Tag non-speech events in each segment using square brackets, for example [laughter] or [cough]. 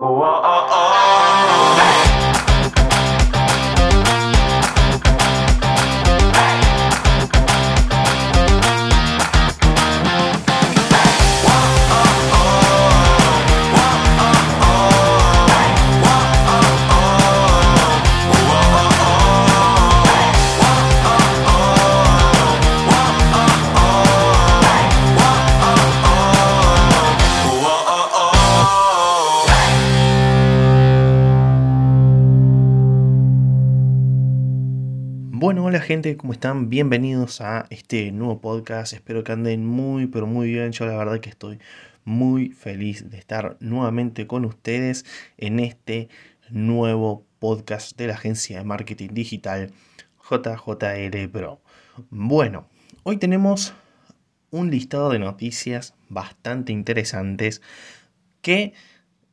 Bueno, gente, ¿cómo están? Bienvenidos a este nuevo podcast. Espero que anden muy, pero muy bien. Yo la verdad que estoy muy feliz de estar nuevamente con ustedes en este nuevo podcast de la agencia de marketing digital JJL Pro. Bueno, hoy tenemos un listado de noticias bastante interesantes que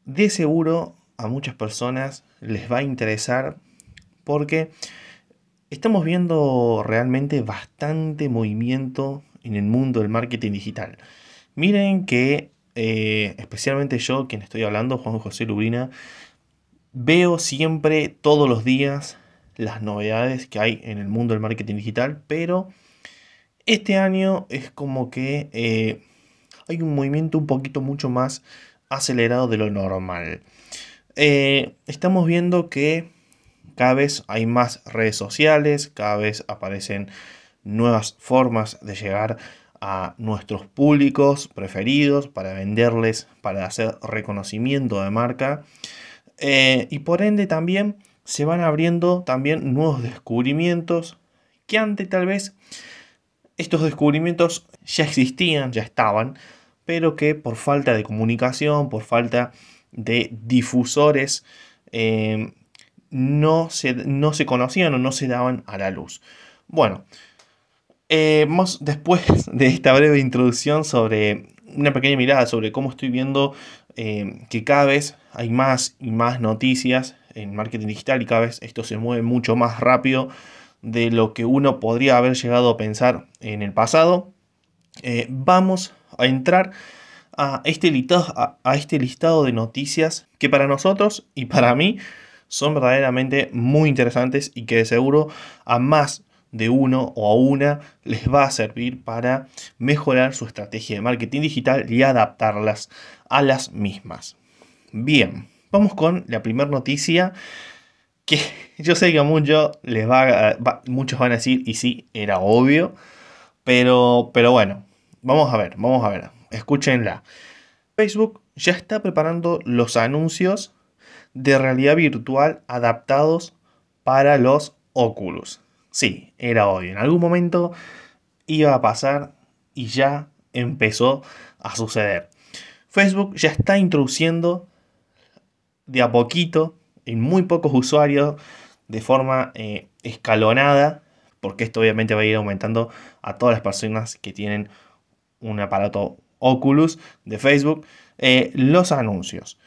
de seguro a muchas personas les va a interesar porque estamos viendo realmente bastante movimiento en el mundo del marketing digital. Miren que, eh, especialmente yo, quien estoy hablando, Juan José Lubrina, veo siempre, todos los días, las novedades que hay en el mundo del marketing digital, pero este año es como que eh, hay un movimiento un poquito mucho más acelerado de lo normal. Eh, estamos viendo que cada vez hay más redes sociales, cada vez aparecen nuevas formas de llegar a nuestros públicos preferidos para venderles, para hacer reconocimiento de marca. Eh, y por ende también se van abriendo también nuevos descubrimientos que antes tal vez estos descubrimientos ya existían, ya estaban, pero que por falta de comunicación, por falta de difusores, eh, no se, no se conocían o no se daban a la luz. Bueno, eh, después [laughs] de esta breve introducción sobre una pequeña mirada sobre cómo estoy viendo eh, que cada vez hay más y más noticias en marketing digital y cada vez esto se mueve mucho más rápido de lo que uno podría haber llegado a pensar en el pasado, eh, vamos a entrar a este, listado, a este listado de noticias que para nosotros y para mí son verdaderamente muy interesantes y que de seguro a más de uno o a una les va a servir para mejorar su estrategia de marketing digital y adaptarlas a las mismas. Bien, vamos con la primera noticia que [laughs] yo sé que a muchos, les va, muchos van a decir, y sí, era obvio, pero, pero bueno, vamos a ver, vamos a ver, escúchenla. Facebook ya está preparando los anuncios de realidad virtual adaptados para los Oculus. Sí, era hoy. En algún momento iba a pasar y ya empezó a suceder. Facebook ya está introduciendo de a poquito en muy pocos usuarios de forma eh, escalonada, porque esto obviamente va a ir aumentando a todas las personas que tienen un aparato Oculus de Facebook, eh, los anuncios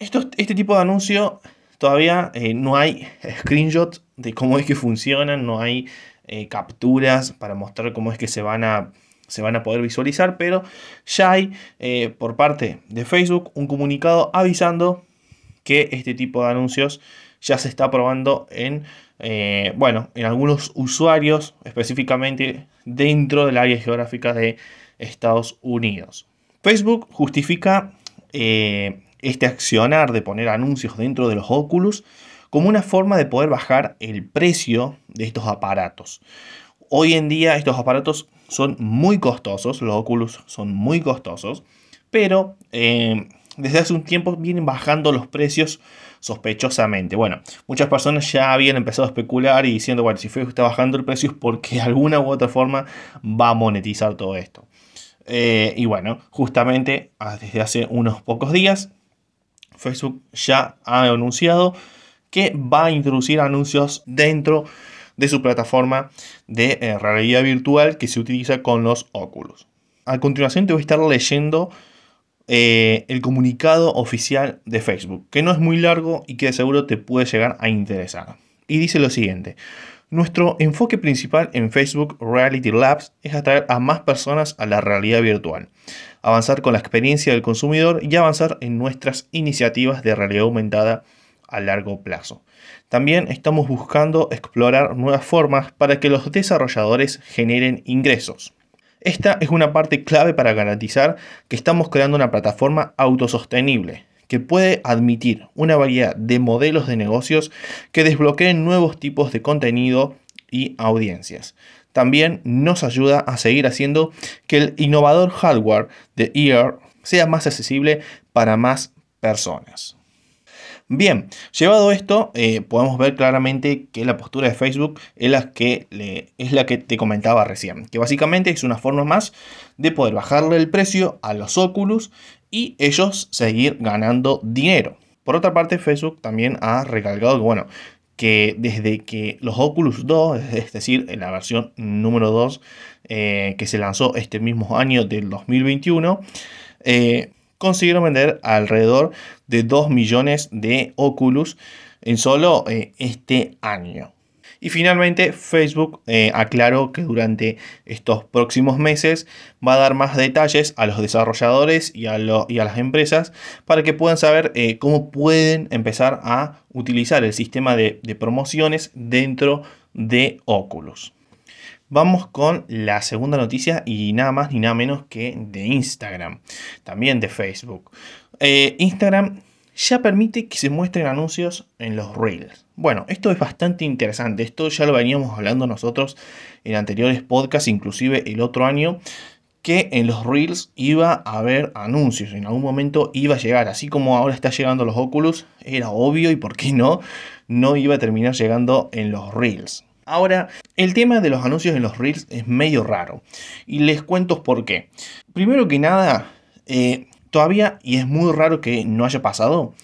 este tipo de anuncio todavía eh, no hay screenshots de cómo es que funcionan, no hay eh, capturas para mostrar cómo es que se van a, se van a poder visualizar, pero ya hay eh, por parte de Facebook un comunicado avisando que este tipo de anuncios ya se está probando en, bueno, en algunos usuarios específicamente dentro del área geográfica de Estados Unidos. Facebook justifica este accionar de poner anuncios dentro de los Oculus como una forma de poder bajar el precio de estos aparatos. Hoy en día estos aparatos son muy costosos, los Oculus son muy costosos, pero eh, desde hace un tiempo vienen bajando los precios sospechosamente. Bueno, muchas personas ya habían empezado a especular y diciendo, bueno, si Facebook está bajando el precio es porque de alguna u otra forma va a monetizar todo esto. Eh, y bueno, justamente ah, desde hace unos pocos días Facebook ya ha anunciado que va a introducir anuncios dentro de su plataforma de eh, realidad virtual que se utiliza con los Oculus. A continuación te voy a estar leyendo eh, el comunicado oficial de Facebook, que no es muy largo y que de seguro te puede llegar a interesar. Y dice lo siguiente. Nuestro enfoque principal en Facebook Reality Labs es atraer a más personas a la realidad virtual. Avanzar con la experiencia del consumidor y avanzar en nuestras iniciativas de realidad aumentada a largo plazo. También estamos buscando explorar nuevas formas para que los desarrolladores generen ingresos. Esta es una parte clave para garantizar que estamos creando una plataforma autosostenible que puede admitir una variedad de modelos de negocios que desbloqueen nuevos tipos de contenido y audiencias. También nos ayuda a seguir haciendo que el innovador hardware de EAR sea más accesible para más personas. Bien, llevado esto, eh, podemos ver claramente que la postura de Facebook es la, que es la que te comentaba recién, que básicamente es una forma más de poder bajarle el precio a los Oculus y ellos seguir ganando dinero. Por otra parte, Facebook también ha recalcado que, bueno, que desde que los Oculus 2, es decir, en la versión número 2 eh, que se lanzó este mismo año del 2021, eh, consiguieron vender alrededor de 2 millones de Oculus en solo eh, este año. Y finalmente Facebook eh, aclaró que durante estos próximos meses va a dar más detalles a los desarrolladores y a, y a las empresas para que puedan saber eh, cómo pueden empezar a utilizar el sistema de, promociones dentro de Oculus. Vamos con la segunda noticia y nada más ni nada menos que de Instagram, también de Facebook. Eh, Instagram ya permite que se muestren anuncios en los Reels. Bueno, esto es bastante interesante. Esto ya lo veníamos hablando nosotros en anteriores podcasts, inclusive el otro año, que en los Reels iba a haber anuncios. En algún momento iba a llegar. Así como ahora está llegando los Oculus, era obvio y por qué no, no iba a terminar llegando en los Reels. Ahora, el tema de los anuncios en los Reels es medio raro. Y les cuento por qué. Primero que nada, eh, todavía, y es muy raro que no haya pasado,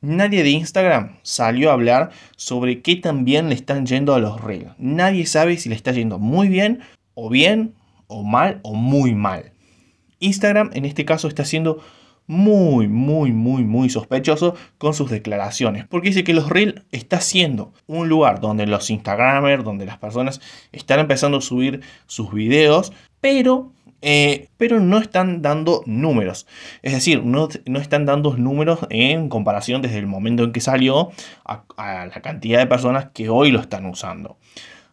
nadie de Instagram salió a hablar sobre qué tan bien le están yendo a los Reels. Nadie sabe si le está yendo muy bien, o bien, o mal, o muy mal. Instagram en este caso está haciendo muy, muy, muy, muy sospechoso con sus declaraciones. Porque dice que los Reels está siendo un lugar donde los Instagramers, donde las personas están empezando a subir sus videos, pero, eh, pero no están dando números. Es decir, no, no, están dando números en comparación desde el momento en que salió a, la cantidad de personas que hoy lo están usando.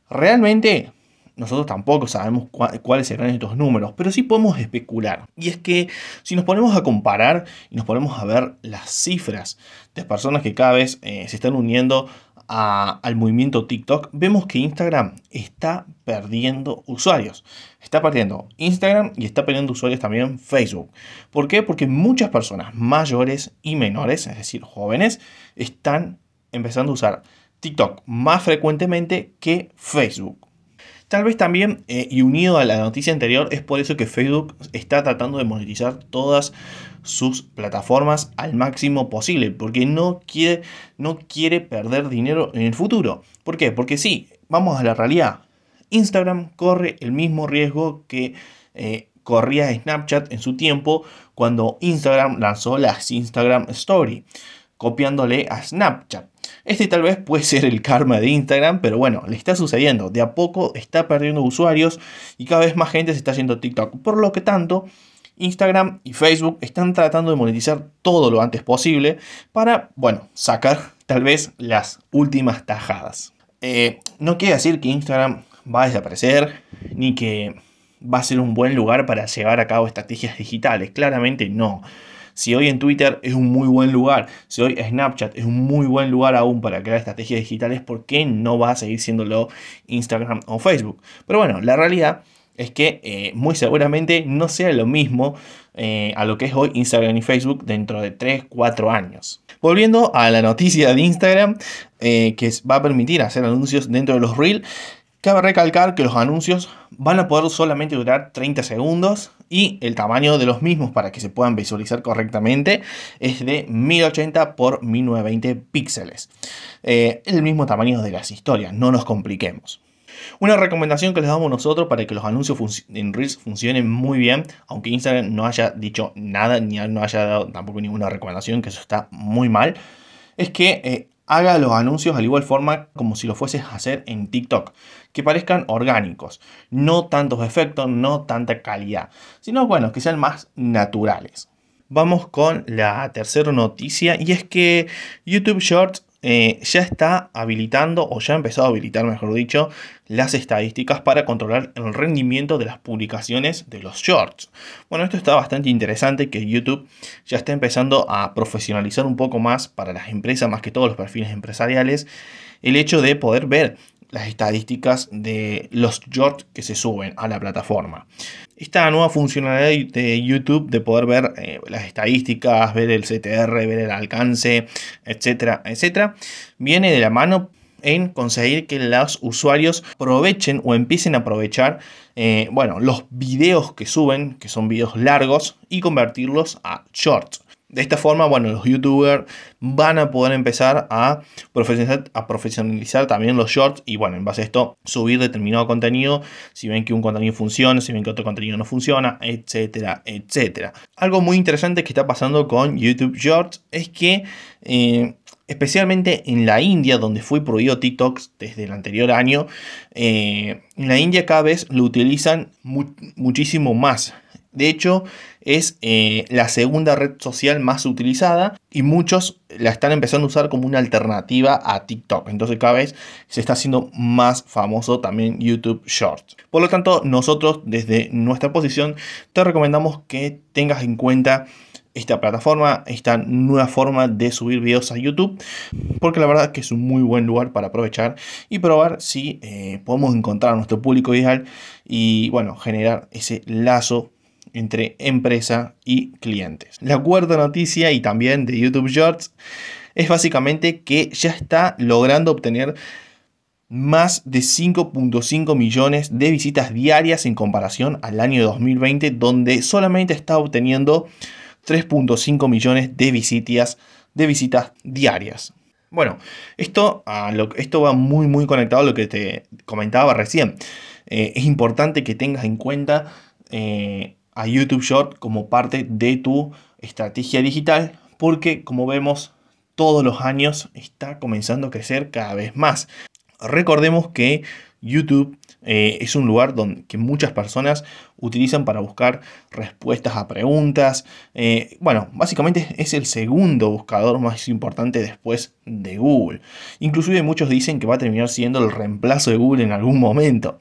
Realmente nosotros tampoco sabemos cuáles serán estos números, pero sí podemos especular. Y es que si nos ponemos a comparar y nos ponemos a ver las cifras de personas que cada vez eh, se están uniendo al movimiento TikTok, vemos que Instagram está perdiendo usuarios. Está perdiendo Instagram y está perdiendo usuarios también Facebook. ¿Por qué? Porque muchas personas mayores y menores, es decir, jóvenes, están empezando a usar TikTok más frecuentemente que Facebook. Tal vez también, eh, y unido a la noticia anterior, es por eso que Facebook está tratando de monetizar todas sus plataformas al máximo posible, porque no quiere, no quiere perder dinero en el futuro. ¿Por qué? Porque sí, vamos a la realidad. Instagram corre el mismo riesgo que eh, corría Snapchat en su tiempo cuando Instagram lanzó las Instagram Story, copiándole a Snapchat. Este tal vez puede ser el karma de Instagram, pero bueno, le está sucediendo. De a poco está perdiendo usuarios y cada vez más gente se está haciendo TikTok. Por lo que tanto, Instagram y Facebook están tratando de monetizar todo lo antes posible para, bueno, sacar tal vez las últimas tajadas. Eh, no quiere decir que Instagram va a desaparecer ni que va a ser un buen lugar para llevar a cabo estrategias digitales. Claramente no. Si hoy en Twitter es un muy buen lugar, si hoy Snapchat es un muy buen lugar aún para crear estrategias digitales, ¿por qué no va a seguir siéndolo Instagram o Facebook? Pero bueno, la realidad es que eh, muy seguramente no sea lo mismo eh, a lo que es hoy Instagram y Facebook dentro de 3, 4 años. Volviendo a la noticia de Instagram, eh, que va a permitir hacer anuncios dentro de los Reels, Cabe recalcar que los anuncios van a poder solamente durar 30 segundos y el tamaño de los mismos para que se puedan visualizar correctamente es de 1080 por 1920 píxeles. Eh, el mismo tamaño de las historias, no nos compliquemos. Una recomendación que les damos nosotros para que los anuncios en Reels funcionen muy bien, aunque Instagram no haya dicho nada ni no haya dado tampoco ninguna recomendación, que eso está muy mal, es que eh, haga los anuncios al igual forma como si lo fueses a hacer en TikTok, que parezcan orgánicos, no tantos efectos, no tanta calidad, sino bueno, que sean más naturales. Vamos con la tercera noticia y es que YouTube Shorts eh, ya está habilitando, o ya ha empezado a habilitar, mejor dicho, las estadísticas para controlar el rendimiento de las publicaciones de los shorts. Bueno, esto está bastante interesante que YouTube ya está empezando a profesionalizar un poco más para las empresas, más que todos los perfiles empresariales, el hecho de poder ver las estadísticas de los shorts que se suben a la plataforma. Esta nueva funcionalidad de YouTube de poder ver eh, las estadísticas, ver el CTR, ver el alcance, etcétera, etcétera, viene de la mano en conseguir que los usuarios aprovechen o empiecen a aprovechar eh, bueno, los videos que suben, que son videos largos, y convertirlos a shorts. De esta forma, bueno, los youtubers van a poder empezar a profesionalizar, a profesionalizar, también los shorts y bueno, en base a esto subir determinado contenido, si ven que un contenido funciona, si ven que otro contenido no funciona, etcétera, etcétera. Algo muy interesante que está pasando con YouTube Shorts es que eh, especialmente en la India, donde fue prohibido TikTok desde el anterior año, eh, en la India cada vez lo utilizan muchísimo más. De hecho, es eh, la segunda red social más utilizada y muchos la están empezando a usar como una alternativa a TikTok. Entonces cada vez se está haciendo más famoso también YouTube Shorts. Por lo tanto, nosotros desde nuestra posición te recomendamos que tengas en cuenta esta plataforma, esta nueva forma de subir videos a YouTube, porque la verdad que es un muy buen lugar para aprovechar y probar si eh, podemos encontrar a nuestro público ideal y bueno, generar ese lazo entre empresa y clientes. La cuarta noticia y también de YouTube Shorts es básicamente que ya está logrando obtener más de 5.5 millones de visitas diarias en comparación al año 2020 donde solamente está obteniendo 3.5 millones de visitas, de visitas diarias. Bueno, esto, esto va muy muy conectado a lo que te comentaba recién. Eh, es importante que tengas en cuenta eh, a YouTube Short como parte de tu estrategia digital porque como vemos todos los años está comenzando a crecer cada vez más. Recordemos que YouTube eh, es un lugar donde, que muchas personas utilizan para buscar respuestas a preguntas. Eh, bueno, básicamente es el segundo buscador más importante después de Google. Inclusive muchos dicen que va a terminar siendo el reemplazo de Google en algún momento.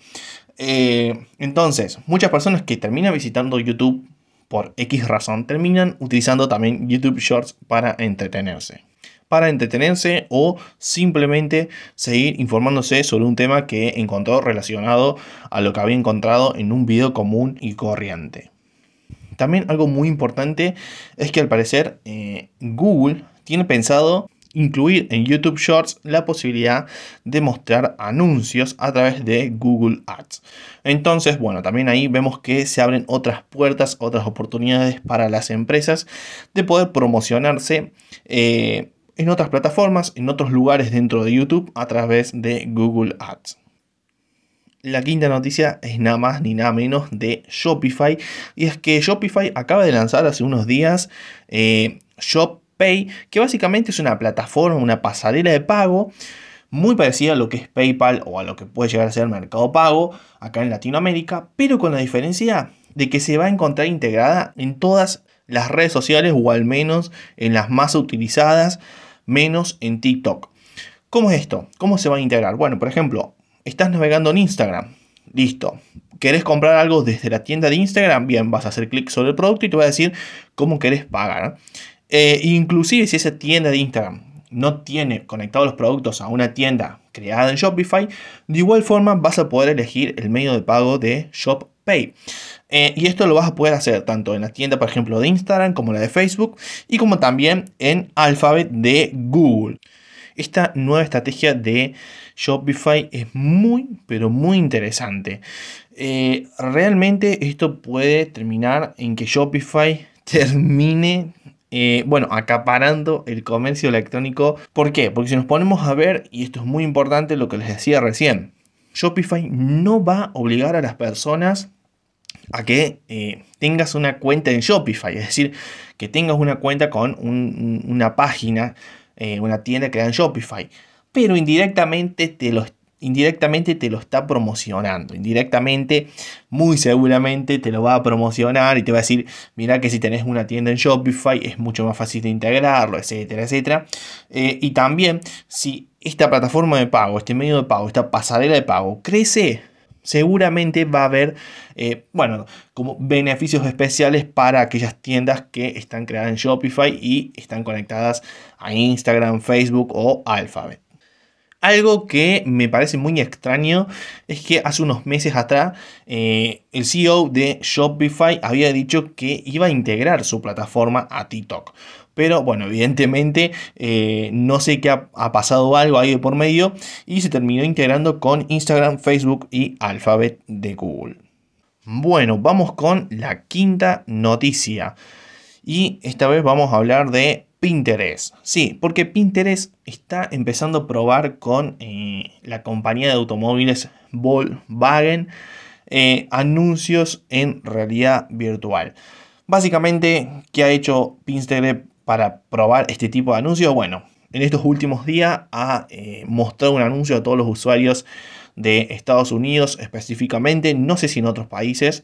Eh, entonces, muchas personas que terminan visitando YouTube por X razón terminan utilizando también YouTube Shorts para entretenerse. Para entretenerse o simplemente seguir informándose sobre un tema que encontró relacionado a lo que había encontrado en un video común y corriente. También algo muy importante es que al parecer eh, Google tiene pensado incluir en YouTube Shorts la posibilidad de mostrar anuncios a través de Google Ads. Entonces, bueno, también ahí vemos que se abren otras puertas, otras oportunidades para las empresas de poder promocionarse. Eh, en otras plataformas, en otros lugares dentro de YouTube a través de Google Ads. La quinta noticia es nada más ni nada menos de Shopify. Y es que Shopify acaba de lanzar hace unos días eh, Shop que básicamente es una plataforma, una pasarela de pago muy parecida a lo que es PayPal o a lo que puede llegar a ser Mercado Pago acá en Latinoamérica, pero con la diferencia de que se va a encontrar integrada en todas las redes sociales o al menos en las más utilizadas, menos en TikTok. ¿Cómo es esto? ¿Cómo se va a integrar? Bueno, por ejemplo, estás navegando en Instagram, listo. ¿Querés comprar algo desde la tienda de Instagram? Bien, vas a hacer clic sobre el producto y te va a decir cómo querés pagar. Eh, inclusive si esa tienda de Instagram no tiene conectados los productos a una tienda creada en Shopify, de igual forma vas a poder elegir el medio de pago de ShopPay. Eh, y esto lo vas a poder hacer tanto en la tienda, por ejemplo, de Instagram como la de Facebook y como también en Alphabet de Google. Esta nueva estrategia de Shopify es muy, pero muy interesante. Eh, realmente esto puede terminar en que Shopify [laughs] termine eh, bueno, acaparando el comercio electrónico. ¿Por qué? Porque si nos ponemos a ver, y esto es muy importante lo que les decía recién, Shopify no va a obligar a las personas a que eh, tengas una cuenta en Shopify, es decir, que tengas una cuenta con una página eh, una tienda creada en Shopify, pero indirectamente te lo indirectamente te lo está promocionando. Indirectamente, muy seguramente te lo va a promocionar y te va a decir, mira que si tenés una tienda en Shopify es mucho más fácil de integrarlo, etcétera, etcétera. Eh, y también, si esta plataforma de pago, este medio de pago, esta pasarela de pago crece, seguramente va a haber, eh, bueno, como beneficios especiales para aquellas tiendas que están creadas en Shopify y están conectadas a Instagram, Facebook o Alphabet. Algo que me parece muy extraño es que hace unos meses atrás eh, el CEO de Shopify había dicho que iba a integrar su plataforma a TikTok. Pero bueno, evidentemente eh, no sé qué ha, ha, pasado algo ahí de por medio y se terminó integrando con Instagram, Facebook y Alphabet de Google. Bueno, vamos con la quinta noticia. Y esta vez vamos a hablar de Pinterest. Sí, porque Pinterest está empezando a probar con eh, la compañía de automóviles Volkswagen eh, anuncios en realidad virtual. Básicamente, ¿qué ha hecho Pinterest para probar este tipo de anuncios? Bueno, en estos últimos días ha eh, mostrado un anuncio a todos los usuarios de Estados Unidos específicamente, no sé si en otros países,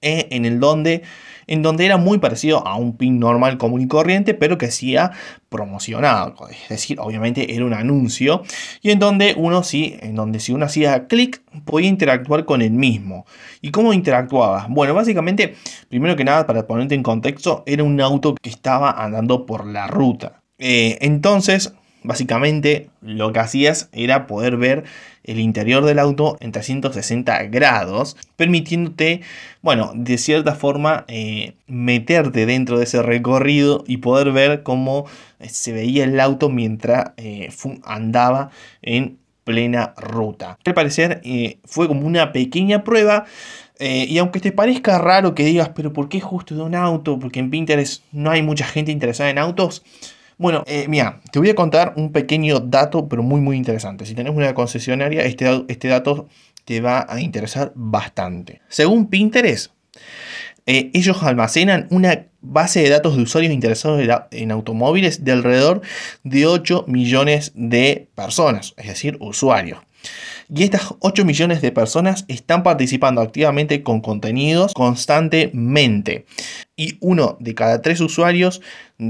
en el donde en donde era muy parecido a un pin normal común y corriente, pero que hacía promocionado, es decir, obviamente era un anuncio, y en donde uno sí, en donde si uno hacía clic, podía interactuar con el mismo. ¿Y cómo interactuaba? Bueno, básicamente, primero que nada, para ponerte en contexto, era un auto que estaba andando por la ruta. Eh, entonces, Básicamente lo que hacías era poder ver el interior del auto en 360 grados, permitiéndote, bueno, de cierta forma eh, meterte dentro de ese recorrido y poder ver cómo eh, se veía el auto mientras eh, andaba en plena ruta. Al parecer fue como una pequeña prueba. y aunque te parezca raro que digas, pero ¿por qué justo de un auto? Porque en Pinterest no hay mucha gente interesada en autos. Bueno, eh, mira, te voy a contar un pequeño dato, pero muy, muy interesante. Si tenés una concesionaria, este, este dato te va a interesar bastante. Según Pinterest, eh, ellos almacenan una base de datos de usuarios interesados en automóviles de alrededor de 8 millones de personas, es decir, usuarios. Y estas 8 millones de personas están participando activamente con contenidos constantemente. Y uno de cada tres usuarios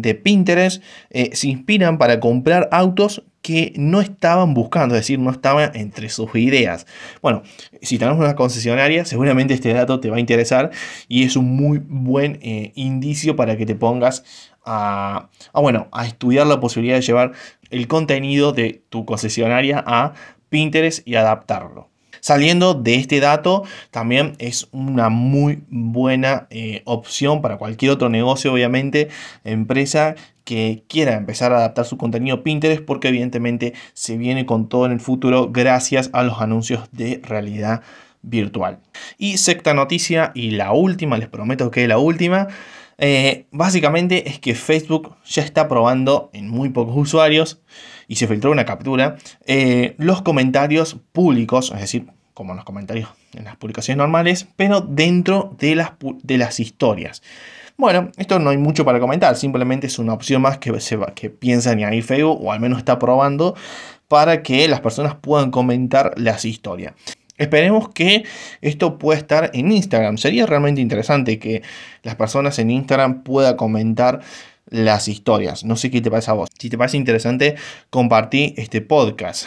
de Pinterest eh, se inspiran para comprar autos que no estaban buscando, es decir, no estaban entre sus ideas. Bueno, si tenemos una concesionaria, seguramente este dato te va a interesar y es un muy buen eh, indicio para que te pongas a, bueno, a estudiar la posibilidad de llevar el contenido de tu concesionaria a Pinterest y adaptarlo. Saliendo de este dato, también es una muy buena eh, opción para cualquier otro negocio, obviamente, empresa que quiera empezar a adaptar su contenido Pinterest porque evidentemente se viene con todo en el futuro gracias a los anuncios de realidad virtual. Y sexta noticia y la última, les prometo que la última, eh, básicamente es que Facebook ya está probando en muy pocos usuarios y se filtró una captura eh, los comentarios públicos, es decir, como los comentarios en las publicaciones normales, pero dentro de las, de las historias. Bueno, esto no hay mucho para comentar, simplemente es una opción más que, se que piensa añadir Facebook o al menos está probando para que las personas puedan comentar las historias. Esperemos que esto pueda estar en Instagram. Sería realmente interesante que las personas en Instagram puedan comentar las historias. No sé qué te parece a vos. Si te parece interesante, compartí este podcast.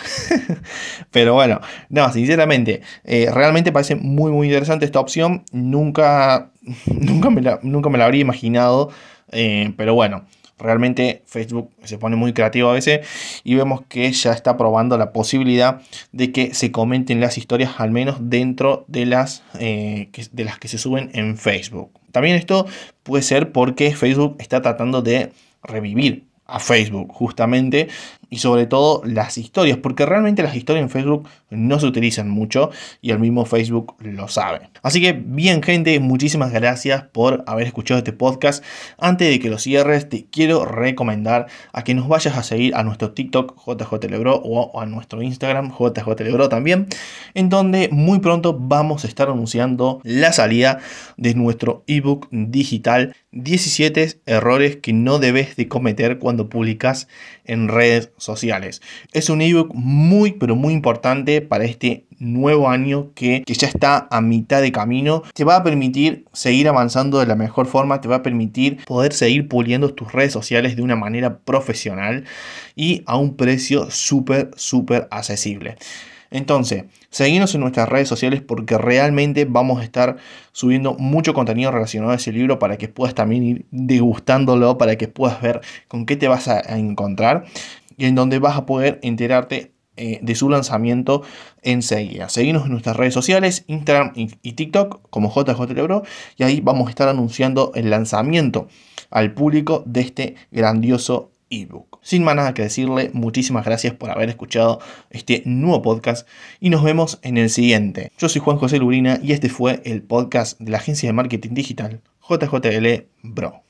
[laughs] Pero bueno, no, sinceramente, eh, realmente parece muy, muy interesante esta opción. Nunca, [laughs] nunca, me, la, nunca me la habría imaginado. Eh, pero bueno, Realmente Facebook se pone muy creativo a veces y vemos que ya está probando la posibilidad de que se comenten las historias al menos dentro de las, eh, de las que se suben en Facebook. También esto puede ser porque Facebook está tratando de revivir a Facebook justamente y sobre todo las historias, porque realmente las historias en Facebook no se utilizan mucho y el mismo Facebook lo sabe. Así que bien gente, muchísimas gracias por haber escuchado este podcast. Antes de que lo cierres, te quiero recomendar a que nos vayas a seguir a nuestro TikTok JJLebro o a nuestro Instagram JJLebro también, en donde muy pronto vamos a estar anunciando la salida de nuestro ebook digital 17 errores que no debes de cometer cuando publicas en redes sociales. Es un ebook muy pero muy importante para este nuevo año que, que, ya está a mitad de camino. Te va a permitir seguir avanzando de la mejor forma, te va a permitir poder seguir puliendo tus redes sociales de una manera profesional y a un precio súper súper accesible. Entonces, seguimos en nuestras redes sociales porque realmente vamos a estar subiendo mucho contenido relacionado a ese libro para que puedas también ir degustándolo, para que puedas ver con qué te vas a encontrar en donde vas a poder enterarte eh, de su lanzamiento enseguida. Seguimos en nuestras redes sociales, Instagram y, TikTok como JJ y ahí vamos a estar anunciando el lanzamiento al público de este grandioso ebook. Sin más nada que decirle, muchísimas gracias por haber escuchado este nuevo podcast y nos vemos en el siguiente. Yo soy Juan José Lurina y este fue el podcast de la agencia de marketing digital JJL Bro.